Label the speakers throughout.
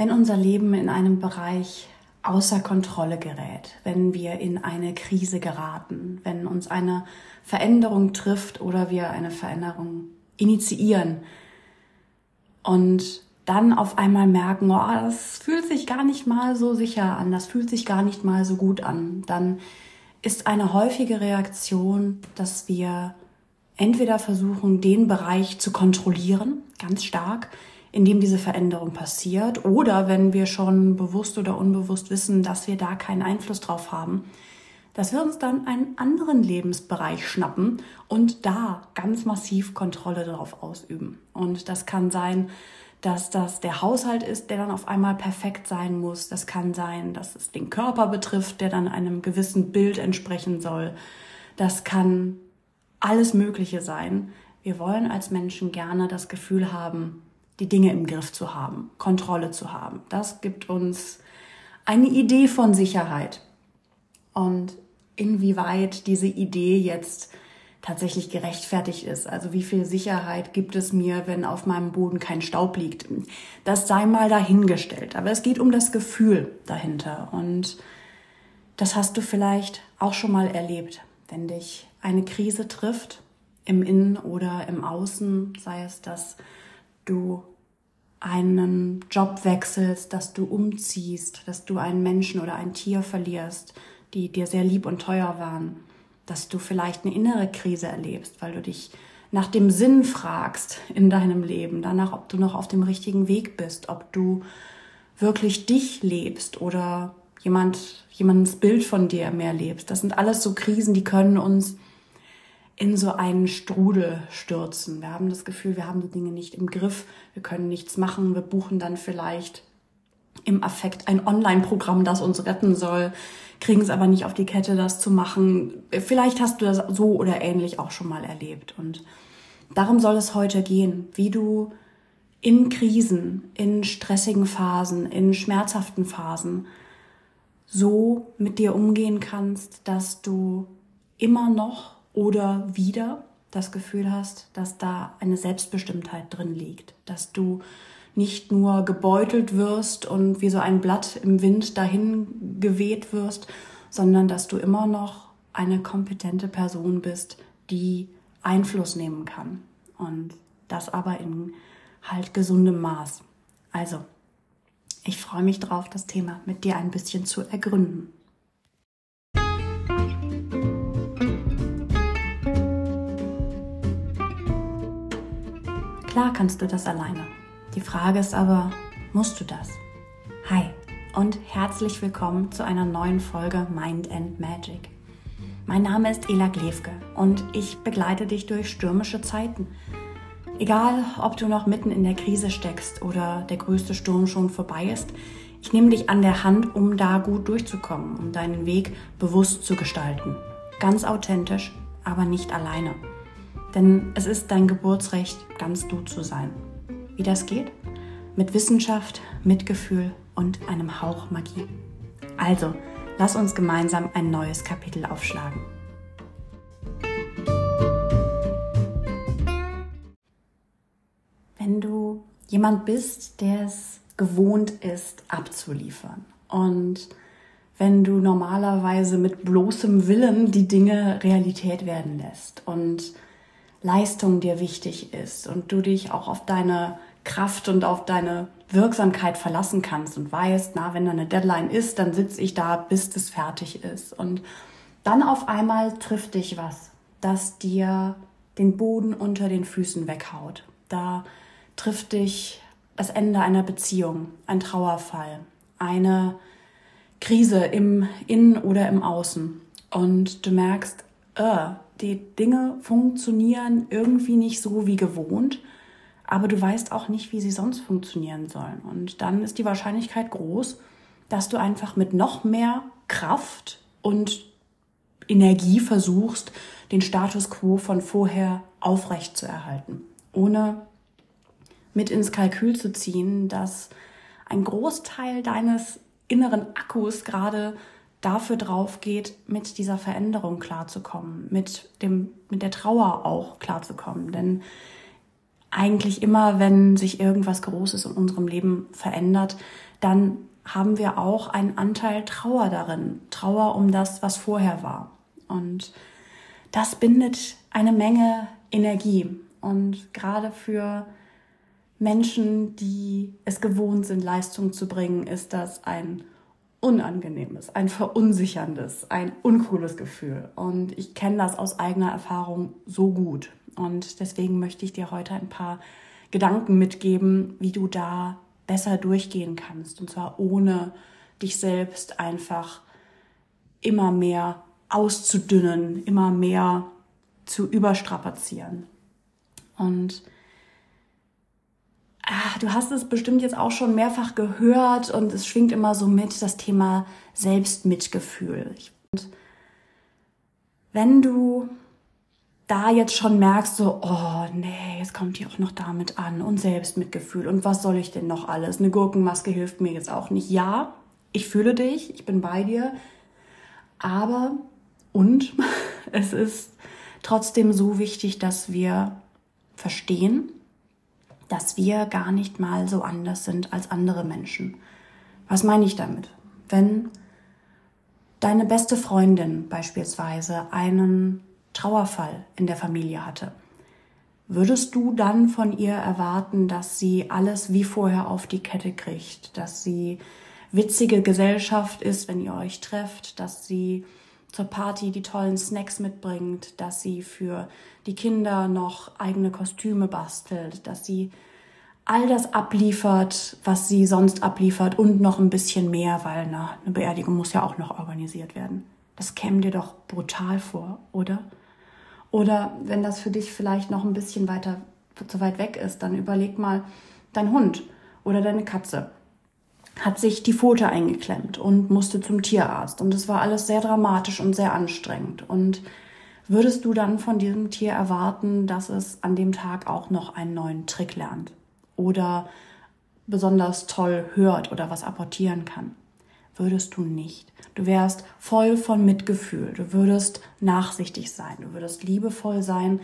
Speaker 1: wenn unser Leben in einem Bereich außer Kontrolle gerät, wenn wir in eine Krise geraten, wenn uns eine Veränderung trifft oder wir eine Veränderung initiieren und dann auf einmal merken, oh, das fühlt sich gar nicht mal so sicher an, das fühlt sich gar nicht mal so gut an, dann ist eine häufige Reaktion, dass wir entweder versuchen, den Bereich zu kontrollieren, ganz stark, in dem diese Veränderung passiert, oder wenn wir schon bewusst oder unbewusst wissen, dass wir da keinen Einfluss drauf haben, dass wir uns dann einen anderen Lebensbereich schnappen und da ganz massiv Kontrolle darauf ausüben. Und das kann sein, dass das der Haushalt ist, der dann auf einmal perfekt sein muss. Das kann sein, dass es den Körper betrifft, der dann einem gewissen Bild entsprechen soll. Das kann alles Mögliche sein. Wir wollen als Menschen gerne das Gefühl haben, die Dinge im Griff zu haben, Kontrolle zu haben. Das gibt uns eine Idee von Sicherheit. Und inwieweit diese Idee jetzt tatsächlich gerechtfertigt ist. Also wie viel Sicherheit gibt es mir, wenn auf meinem Boden kein Staub liegt? Das sei mal dahingestellt. Aber es geht um das Gefühl dahinter. Und das hast du vielleicht auch schon mal erlebt, wenn dich eine Krise trifft, im Innen oder im Außen, sei es, dass du einen Job wechselst, dass du umziehst, dass du einen Menschen oder ein Tier verlierst, die dir sehr lieb und teuer waren, dass du vielleicht eine innere Krise erlebst, weil du dich nach dem Sinn fragst in deinem Leben, danach, ob du noch auf dem richtigen Weg bist, ob du wirklich dich lebst oder jemand, jemandens Bild von dir mehr lebst. Das sind alles so Krisen, die können uns in so einen Strudel stürzen. Wir haben das Gefühl, wir haben die Dinge nicht im Griff, wir können nichts machen, wir buchen dann vielleicht im Affekt ein Online-Programm, das uns retten soll, kriegen es aber nicht auf die Kette, das zu machen. Vielleicht hast du das so oder ähnlich auch schon mal erlebt. Und darum soll es heute gehen, wie du in Krisen, in stressigen Phasen, in schmerzhaften Phasen so mit dir umgehen kannst, dass du immer noch oder wieder das Gefühl hast, dass da eine Selbstbestimmtheit drin liegt, dass du nicht nur gebeutelt wirst und wie so ein Blatt im Wind dahin geweht wirst, sondern dass du immer noch eine kompetente Person bist, die Einfluss nehmen kann. Und das aber in halt gesundem Maß. Also, ich freue mich drauf, das Thema mit dir ein bisschen zu ergründen. Klar kannst du das alleine. Die Frage ist aber, musst du das? Hi und herzlich willkommen zu einer neuen Folge Mind and Magic. Mein Name ist Ela Glewke und ich begleite dich durch stürmische Zeiten. Egal, ob du noch mitten in der Krise steckst oder der größte Sturm schon vorbei ist, ich nehme dich an der Hand, um da gut durchzukommen, um deinen Weg bewusst zu gestalten. Ganz authentisch, aber nicht alleine. Denn es ist dein Geburtsrecht, ganz du zu sein. Wie das geht? Mit Wissenschaft, Mitgefühl und einem Hauch Magie. Also, lass uns gemeinsam ein neues Kapitel aufschlagen. Wenn du jemand bist, der es gewohnt ist, abzuliefern und wenn du normalerweise mit bloßem Willen die Dinge Realität werden lässt und Leistung dir wichtig ist und du dich auch auf deine Kraft und auf deine Wirksamkeit verlassen kannst und weißt, na, wenn da eine Deadline ist, dann sitze ich da, bis es fertig ist. Und dann auf einmal trifft dich was, das dir den Boden unter den Füßen weghaut. Da trifft dich das Ende einer Beziehung, ein Trauerfall, eine Krise im Innen oder im Außen. Und du merkst, äh, die Dinge funktionieren irgendwie nicht so wie gewohnt, aber du weißt auch nicht, wie sie sonst funktionieren sollen. Und dann ist die Wahrscheinlichkeit groß, dass du einfach mit noch mehr Kraft und Energie versuchst, den Status quo von vorher aufrecht zu erhalten, ohne mit ins Kalkül zu ziehen, dass ein Großteil deines inneren Akkus gerade dafür drauf geht, mit dieser Veränderung klarzukommen, mit dem, mit der Trauer auch klarzukommen. Denn eigentlich immer, wenn sich irgendwas Großes in unserem Leben verändert, dann haben wir auch einen Anteil Trauer darin. Trauer um das, was vorher war. Und das bindet eine Menge Energie. Und gerade für Menschen, die es gewohnt sind, Leistung zu bringen, ist das ein unangenehmes, ein verunsicherndes, ein uncooles Gefühl. Und ich kenne das aus eigener Erfahrung so gut. Und deswegen möchte ich dir heute ein paar Gedanken mitgeben, wie du da besser durchgehen kannst. Und zwar ohne dich selbst einfach immer mehr auszudünnen, immer mehr zu überstrapazieren. Und ah, du hast es bestimmt jetzt auch schon mehrfach gehört und es schwingt immer so mit das Thema Selbstmitgefühl. Und wenn du da jetzt schon merkst, so, oh nee, jetzt kommt die auch noch damit an und Selbstmitgefühl und was soll ich denn noch alles? Eine Gurkenmaske hilft mir jetzt auch nicht. Ja, ich fühle dich, ich bin bei dir, aber und es ist trotzdem so wichtig, dass wir verstehen, dass wir gar nicht mal so anders sind als andere Menschen. Was meine ich damit? Wenn deine beste Freundin beispielsweise einen Trauerfall in der Familie hatte, würdest du dann von ihr erwarten, dass sie alles wie vorher auf die Kette kriegt, dass sie witzige Gesellschaft ist, wenn ihr euch trefft, dass sie zur Party die tollen Snacks mitbringt, dass sie für die Kinder noch eigene Kostüme bastelt, dass sie all das abliefert, was sie sonst abliefert und noch ein bisschen mehr, weil na, eine Beerdigung muss ja auch noch organisiert werden. Das käme dir doch brutal vor, oder? Oder wenn das für dich vielleicht noch ein bisschen weiter zu weit weg ist, dann überleg mal dein Hund oder deine Katze hat sich die Pfote eingeklemmt und musste zum Tierarzt. Und es war alles sehr dramatisch und sehr anstrengend. Und würdest du dann von diesem Tier erwarten, dass es an dem Tag auch noch einen neuen Trick lernt? Oder besonders toll hört oder was apportieren kann? Würdest du nicht. Du wärst voll von Mitgefühl. Du würdest nachsichtig sein. Du würdest liebevoll sein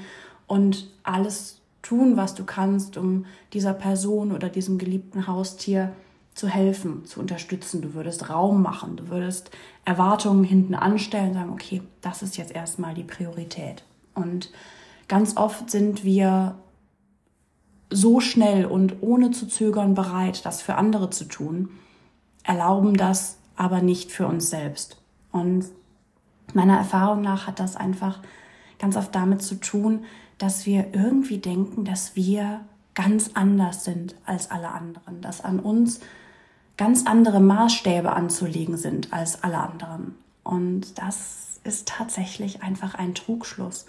Speaker 1: und alles tun, was du kannst, um dieser Person oder diesem geliebten Haustier zu helfen, zu unterstützen. Du würdest Raum machen, du würdest Erwartungen hinten anstellen, sagen, okay, das ist jetzt erstmal die Priorität. Und ganz oft sind wir so schnell und ohne zu zögern bereit, das für andere zu tun, erlauben das aber nicht für uns selbst. Und meiner Erfahrung nach hat das einfach ganz oft damit zu tun, dass wir irgendwie denken, dass wir ganz anders sind als alle anderen, dass an uns ganz andere Maßstäbe anzulegen sind als alle anderen. Und das ist tatsächlich einfach ein Trugschluss.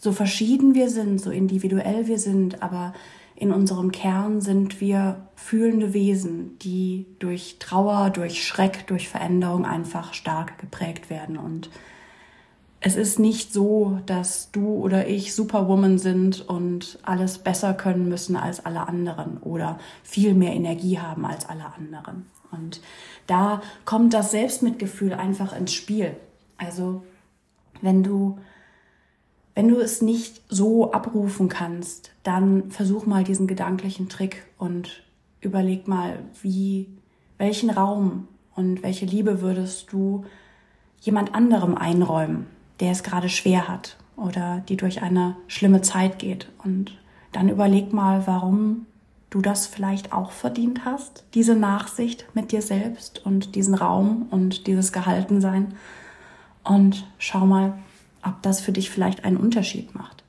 Speaker 1: So verschieden wir sind, so individuell wir sind, aber in unserem Kern sind wir fühlende Wesen, die durch Trauer, durch Schreck, durch Veränderung einfach stark geprägt werden. Und es ist nicht so, dass du oder ich Superwoman sind und alles besser können müssen als alle anderen oder viel mehr Energie haben als alle anderen. Und da kommt das Selbstmitgefühl einfach ins Spiel. Also wenn du wenn du es nicht so abrufen kannst, dann versuch mal diesen gedanklichen Trick und überleg mal, wie welchen Raum und welche Liebe würdest du jemand anderem einräumen? Der es gerade schwer hat oder die durch eine schlimme Zeit geht. Und dann überleg mal, warum du das vielleicht auch verdient hast, diese Nachsicht mit dir selbst und diesen Raum und dieses Gehaltensein. Und schau mal, ob das für dich vielleicht einen Unterschied macht.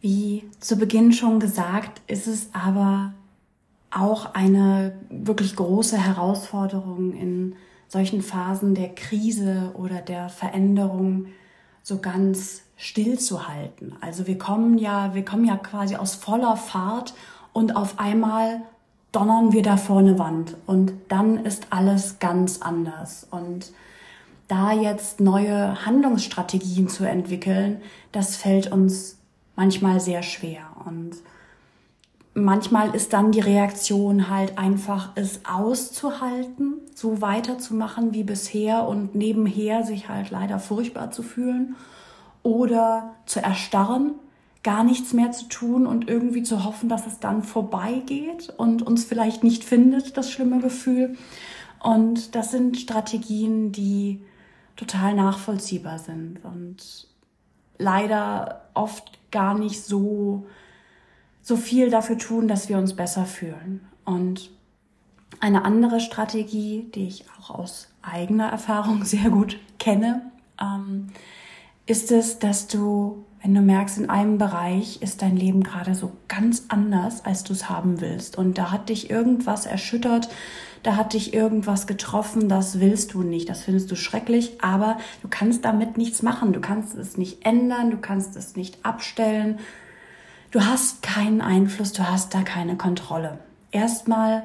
Speaker 1: Wie zu Beginn schon gesagt, ist es aber auch eine wirklich große Herausforderung in solchen Phasen der Krise oder der Veränderung so ganz still zu halten. Also wir kommen ja, wir kommen ja quasi aus voller Fahrt und auf einmal donnern wir da vor eine Wand und dann ist alles ganz anders. Und da jetzt neue Handlungsstrategien zu entwickeln, das fällt uns manchmal sehr schwer. Und manchmal ist dann die Reaktion halt einfach, es auszuhalten, so weiterzumachen wie bisher und nebenher sich halt leider furchtbar zu fühlen oder zu erstarren, gar nichts mehr zu tun und irgendwie zu hoffen, dass es dann vorbeigeht und uns vielleicht nicht findet, das schlimme Gefühl. Und das sind Strategien, die total nachvollziehbar sind und leider oft gar nicht so, so viel dafür tun, dass wir uns besser fühlen. Und eine andere Strategie, die ich auch aus eigener Erfahrung sehr gut kenne, ähm, ist es, dass du, wenn du merkst, in einem Bereich ist dein Leben gerade so ganz anders, als du es haben willst. Und da hat dich irgendwas erschüttert, da hat dich irgendwas getroffen, das willst du nicht, das findest du schrecklich, aber du kannst damit nichts machen, du kannst es nicht ändern, du kannst es nicht abstellen. Du hast keinen Einfluss, du hast da keine Kontrolle. Erstmal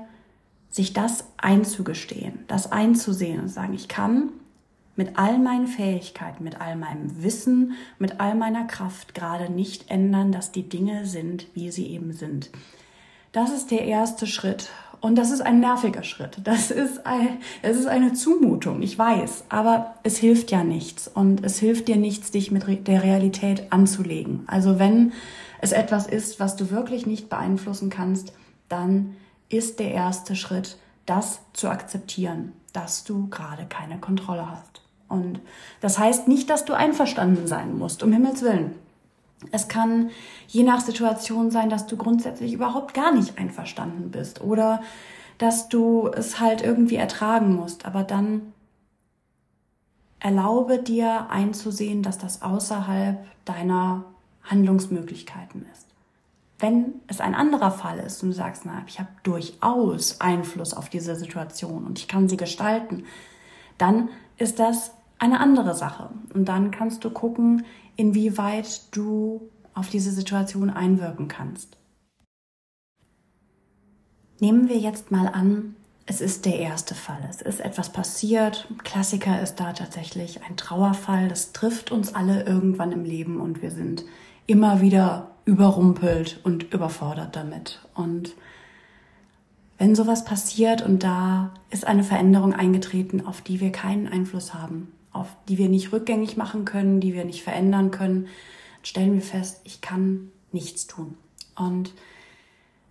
Speaker 1: sich das einzugestehen, das einzusehen und sagen, ich kann mit all meinen Fähigkeiten, mit all meinem Wissen, mit all meiner Kraft gerade nicht ändern, dass die Dinge sind, wie sie eben sind. Das ist der erste Schritt. Und das ist ein nerviger Schritt. Das ist, ein, das ist eine Zumutung, ich weiß. Aber es hilft ja nichts. Und es hilft dir nichts, dich mit der Realität anzulegen. Also wenn es etwas ist, was du wirklich nicht beeinflussen kannst, dann ist der erste Schritt, das zu akzeptieren, dass du gerade keine Kontrolle hast. Und das heißt nicht, dass du einverstanden sein musst, um Himmels Willen. Es kann je nach Situation sein, dass du grundsätzlich überhaupt gar nicht einverstanden bist oder dass du es halt irgendwie ertragen musst. Aber dann erlaube dir einzusehen, dass das außerhalb deiner Handlungsmöglichkeiten ist. Wenn es ein anderer Fall ist und du sagst, na, ich habe durchaus Einfluss auf diese Situation und ich kann sie gestalten, dann ist das eine andere Sache. Und dann kannst du gucken, inwieweit du auf diese Situation einwirken kannst. Nehmen wir jetzt mal an, es ist der erste Fall. Es ist etwas passiert. Klassiker ist da tatsächlich ein Trauerfall. Das trifft uns alle irgendwann im Leben und wir sind immer wieder überrumpelt und überfordert damit. Und wenn sowas passiert und da ist eine Veränderung eingetreten, auf die wir keinen Einfluss haben, auf die wir nicht rückgängig machen können, die wir nicht verändern können, stellen wir fest, ich kann nichts tun. Und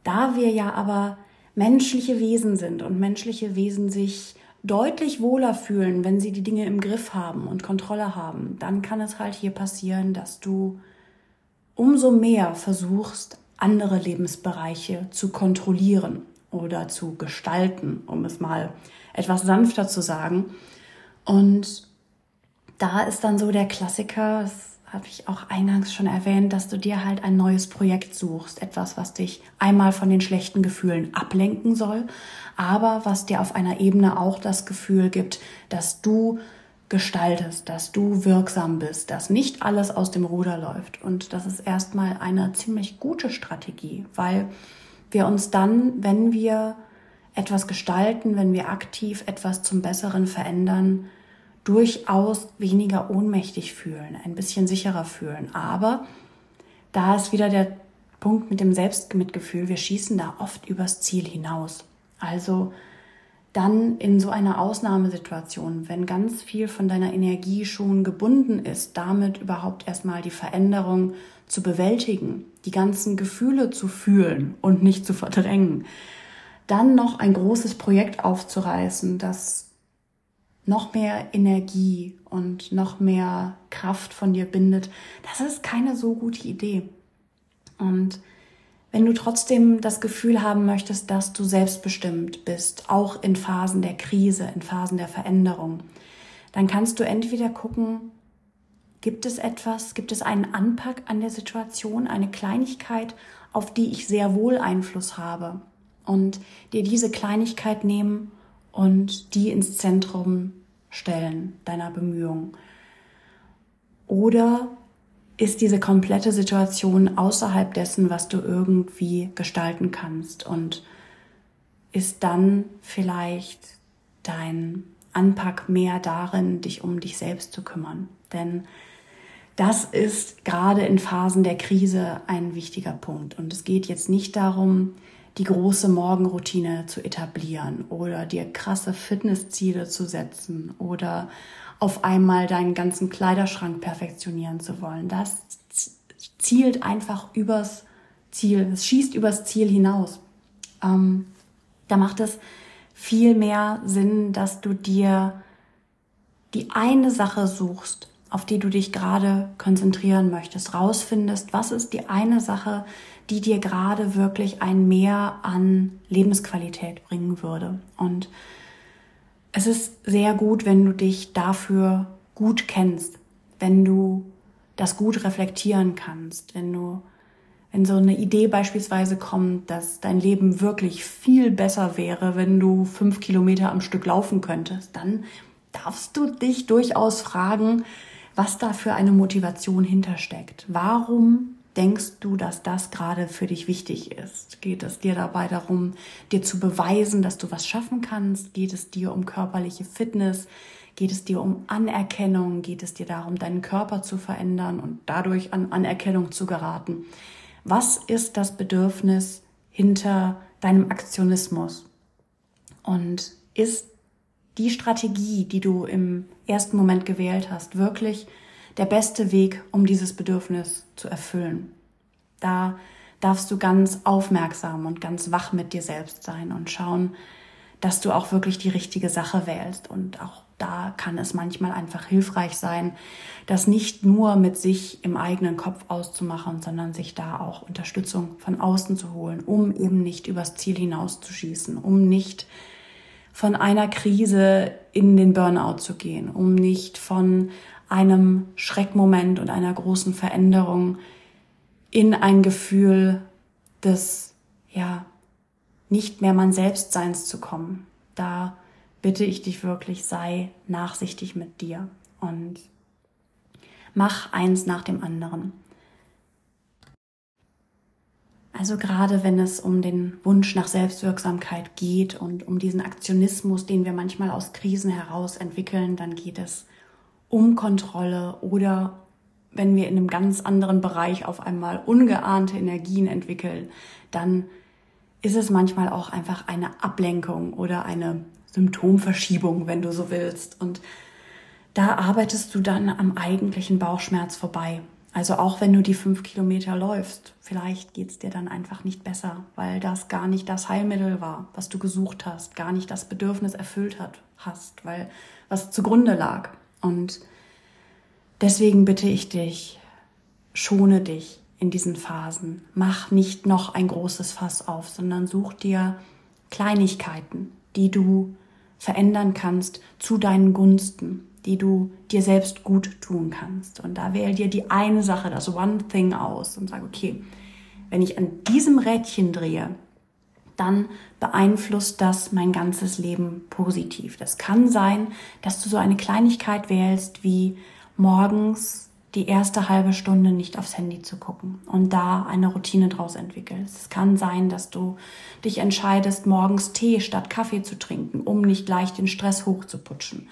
Speaker 1: da wir ja aber menschliche Wesen sind und menschliche Wesen sich deutlich wohler fühlen, wenn sie die Dinge im Griff haben und Kontrolle haben, dann kann es halt hier passieren, dass du umso mehr versuchst, andere Lebensbereiche zu kontrollieren oder zu gestalten, um es mal etwas sanfter zu sagen. Und da ist dann so der Klassiker, das habe ich auch eingangs schon erwähnt, dass du dir halt ein neues Projekt suchst, etwas, was dich einmal von den schlechten Gefühlen ablenken soll, aber was dir auf einer Ebene auch das Gefühl gibt, dass du gestaltest, dass du wirksam bist, dass nicht alles aus dem Ruder läuft. Und das ist erstmal eine ziemlich gute Strategie, weil wir uns dann, wenn wir etwas gestalten, wenn wir aktiv etwas zum Besseren verändern, durchaus weniger ohnmächtig fühlen, ein bisschen sicherer fühlen. Aber da ist wieder der Punkt mit dem Selbstmitgefühl, wir schießen da oft übers Ziel hinaus. Also dann in so einer Ausnahmesituation, wenn ganz viel von deiner Energie schon gebunden ist, damit überhaupt erstmal die Veränderung zu bewältigen, die ganzen Gefühle zu fühlen und nicht zu verdrängen, dann noch ein großes Projekt aufzureißen, das noch mehr Energie und noch mehr Kraft von dir bindet, das ist keine so gute Idee. Und wenn du trotzdem das Gefühl haben möchtest, dass du selbstbestimmt bist, auch in Phasen der Krise, in Phasen der Veränderung, dann kannst du entweder gucken, gibt es etwas, gibt es einen Anpack an der Situation, eine Kleinigkeit, auf die ich sehr wohl Einfluss habe und dir diese Kleinigkeit nehmen und die ins Zentrum stellen deiner Bemühungen. Oder ist diese komplette Situation außerhalb dessen, was du irgendwie gestalten kannst und ist dann vielleicht dein Anpack mehr darin, dich um dich selbst zu kümmern. Denn das ist gerade in Phasen der Krise ein wichtiger Punkt. Und es geht jetzt nicht darum, die große Morgenroutine zu etablieren oder dir krasse Fitnessziele zu setzen oder auf einmal deinen ganzen Kleiderschrank perfektionieren zu wollen. Das zielt einfach übers Ziel, es schießt übers Ziel hinaus. Ähm, da macht es viel mehr Sinn, dass du dir die eine Sache suchst, auf die du dich gerade konzentrieren möchtest, rausfindest, was ist die eine Sache, die dir gerade wirklich ein Mehr an Lebensqualität bringen würde. Und es ist sehr gut, wenn du dich dafür gut kennst, wenn du das gut reflektieren kannst, wenn du wenn so eine Idee beispielsweise kommt, dass dein Leben wirklich viel besser wäre, wenn du fünf Kilometer am Stück laufen könntest, dann darfst du dich durchaus fragen, was da für eine Motivation hintersteckt. Warum denkst du, dass das gerade für dich wichtig ist? Geht es dir dabei darum, dir zu beweisen, dass du was schaffen kannst? Geht es dir um körperliche Fitness? Geht es dir um Anerkennung? Geht es dir darum, deinen Körper zu verändern und dadurch an Anerkennung zu geraten? Was ist das Bedürfnis hinter deinem Aktionismus? Und ist die Strategie, die du im ersten Moment gewählt hast, wirklich der beste Weg, um dieses Bedürfnis zu erfüllen? Da darfst du ganz aufmerksam und ganz wach mit dir selbst sein und schauen, dass du auch wirklich die richtige Sache wählst und auch da kann es manchmal einfach hilfreich sein, das nicht nur mit sich im eigenen Kopf auszumachen, sondern sich da auch Unterstützung von außen zu holen, um eben nicht übers Ziel hinauszuschießen, um nicht von einer Krise in den Burnout zu gehen, um nicht von einem Schreckmoment und einer großen Veränderung in ein Gefühl des, ja, nicht mehr man selbst Seins zu kommen. Da bitte ich dich wirklich, sei nachsichtig mit dir und mach eins nach dem anderen. Also gerade wenn es um den Wunsch nach Selbstwirksamkeit geht und um diesen Aktionismus, den wir manchmal aus Krisen heraus entwickeln, dann geht es um Kontrolle oder wenn wir in einem ganz anderen Bereich auf einmal ungeahnte Energien entwickeln, dann ist es manchmal auch einfach eine Ablenkung oder eine Symptomverschiebung, wenn du so willst. Und da arbeitest du dann am eigentlichen Bauchschmerz vorbei. Also auch wenn du die fünf Kilometer läufst, vielleicht geht's dir dann einfach nicht besser, weil das gar nicht das Heilmittel war, was du gesucht hast, gar nicht das Bedürfnis erfüllt hat, hast, weil was zugrunde lag. Und deswegen bitte ich dich, schone dich in diesen Phasen. Mach nicht noch ein großes Fass auf, sondern such dir Kleinigkeiten, die du verändern kannst zu deinen Gunsten, die du dir selbst gut tun kannst. Und da wähl dir die eine Sache, das One Thing aus und sag, okay, wenn ich an diesem Rädchen drehe, dann beeinflusst das mein ganzes Leben positiv. Das kann sein, dass du so eine Kleinigkeit wählst wie morgens die erste halbe Stunde nicht aufs Handy zu gucken und da eine Routine draus entwickelst. Es kann sein, dass du dich entscheidest, morgens Tee statt Kaffee zu trinken, um nicht gleich den Stress hochzuputschen.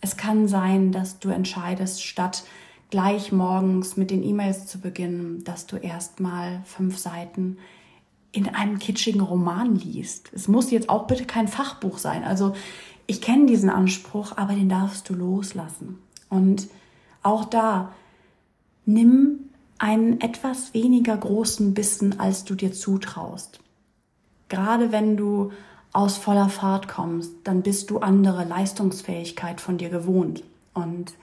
Speaker 1: Es kann sein, dass du entscheidest, statt gleich morgens mit den E-Mails zu beginnen, dass du erstmal fünf Seiten in einem kitschigen Roman liest. Es muss jetzt auch bitte kein Fachbuch sein. Also ich kenne diesen Anspruch, aber den darfst du loslassen. Und auch da nimm einen etwas weniger großen Bissen, als du dir zutraust. Gerade wenn du aus voller Fahrt kommst, dann bist du andere Leistungsfähigkeit von dir gewohnt. Und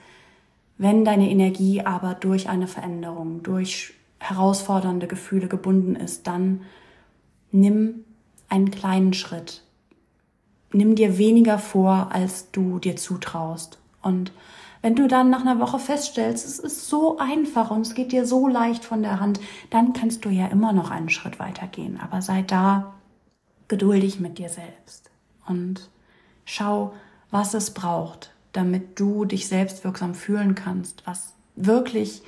Speaker 1: wenn deine Energie aber durch eine Veränderung, durch herausfordernde Gefühle gebunden ist, dann nimm einen kleinen Schritt. Nimm dir weniger vor, als du dir zutraust. Und wenn du dann nach einer Woche feststellst, es ist so einfach und es geht dir so leicht von der Hand, dann kannst du ja immer noch einen Schritt weiter gehen. Aber sei da geduldig mit dir selbst und schau, was es braucht, damit du dich selbstwirksam fühlen kannst, was wirklich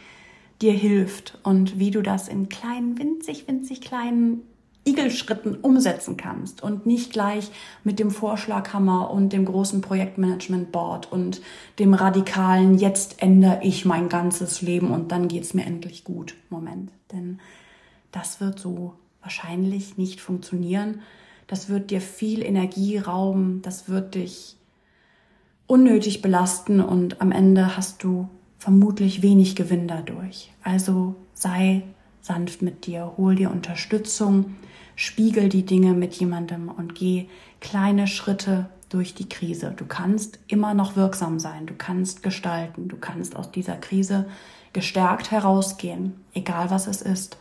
Speaker 1: dir hilft und wie du das in kleinen, winzig, winzig kleinen Igelschritten umsetzen kannst und nicht gleich mit dem Vorschlaghammer und dem großen Projektmanagement Board und dem radikalen jetzt ändere ich mein ganzes Leben und dann geht's mir endlich gut Moment, denn das wird so wahrscheinlich nicht funktionieren. Das wird dir viel Energie rauben, das wird dich unnötig belasten und am Ende hast du vermutlich wenig Gewinn dadurch. Also sei sanft mit dir, hol dir Unterstützung, spiegel die Dinge mit jemandem und geh kleine Schritte durch die Krise. Du kannst immer noch wirksam sein, du kannst gestalten, du kannst aus dieser Krise gestärkt herausgehen, egal was es ist.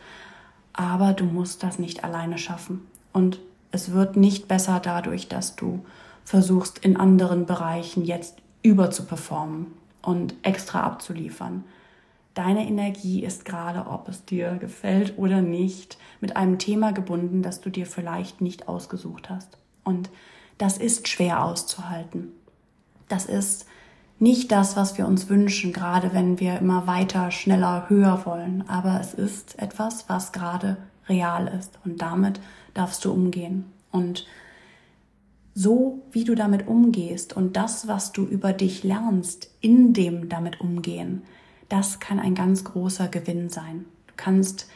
Speaker 1: Aber du musst das nicht alleine schaffen. Und es wird nicht besser dadurch, dass du versuchst, in anderen Bereichen jetzt überzuperformen und extra abzuliefern. Deine Energie ist gerade, ob es dir gefällt oder nicht, mit einem Thema gebunden, das du dir vielleicht nicht ausgesucht hast. Und das ist schwer auszuhalten. Das ist nicht das, was wir uns wünschen, gerade wenn wir immer weiter, schneller, höher wollen. Aber es ist etwas, was gerade real ist. Und damit darfst du umgehen. Und so wie du damit umgehst und das, was du über dich lernst, in dem damit umgehen, das kann ein ganz großer Gewinn sein. Du kannst,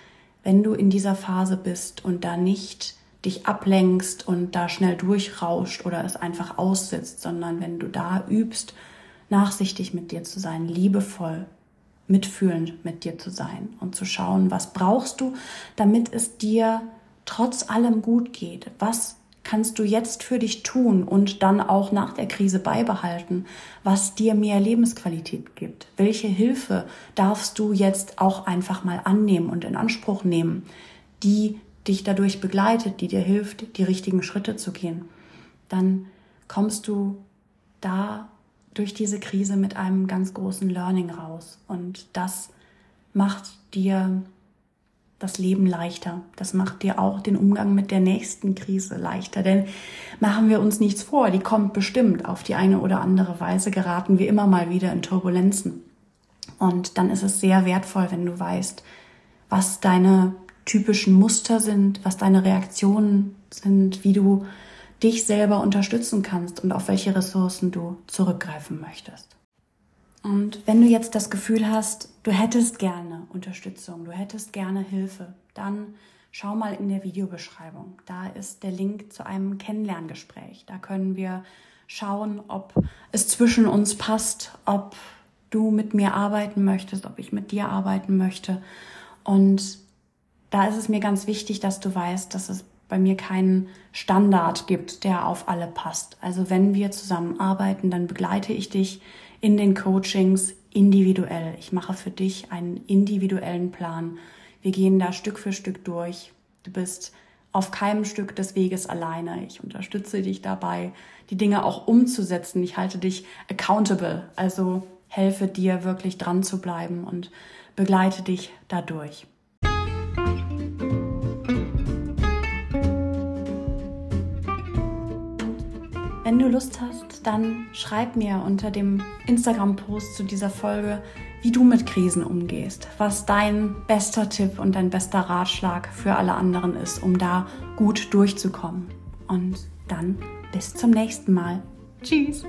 Speaker 1: wenn du in dieser Phase bist und da nicht dich ablenkst und da schnell durchrauscht oder es einfach aussitzt, sondern wenn du da übst, nachsichtig mit dir zu sein, liebevoll, mitfühlend mit dir zu sein und zu schauen, was brauchst du, damit es dir trotz allem gut geht? Was kannst du jetzt für dich tun und dann auch nach der Krise beibehalten, was dir mehr Lebensqualität gibt? Welche Hilfe darfst du jetzt auch einfach mal annehmen und in Anspruch nehmen, die dich dadurch begleitet, die dir hilft, die richtigen Schritte zu gehen? Dann kommst du da durch diese Krise mit einem ganz großen Learning raus und das macht dir das Leben leichter. Das macht dir auch den Umgang mit der nächsten Krise leichter. Denn machen wir uns nichts vor, die kommt bestimmt. Auf die eine oder andere Weise geraten wir immer mal wieder in Turbulenzen. Und dann ist es sehr wertvoll, wenn du weißt, was deine typischen Muster sind, was deine Reaktionen sind, wie du dich selber unterstützen kannst und auf welche Ressourcen du zurückgreifen möchtest. Und wenn du jetzt das Gefühl hast, du hättest gerne Unterstützung, du hättest gerne Hilfe, dann schau mal in der Videobeschreibung. Da ist der Link zu einem Kennenlerngespräch. Da können wir schauen, ob es zwischen uns passt, ob du mit mir arbeiten möchtest, ob ich mit dir arbeiten möchte. Und da ist es mir ganz wichtig, dass du weißt, dass es bei mir keinen Standard gibt, der auf alle passt. Also wenn wir zusammen arbeiten, dann begleite ich dich in den Coachings individuell. Ich mache für dich einen individuellen Plan. Wir gehen da Stück für Stück durch. Du bist auf keinem Stück des Weges alleine. Ich unterstütze dich dabei, die Dinge auch umzusetzen. Ich halte dich accountable, also helfe dir wirklich dran zu bleiben und begleite dich dadurch. Wenn du Lust hast, dann schreib mir unter dem Instagram-Post zu dieser Folge, wie du mit Krisen umgehst, was dein bester Tipp und dein bester Ratschlag für alle anderen ist, um da gut durchzukommen. Und dann bis zum nächsten Mal. Tschüss!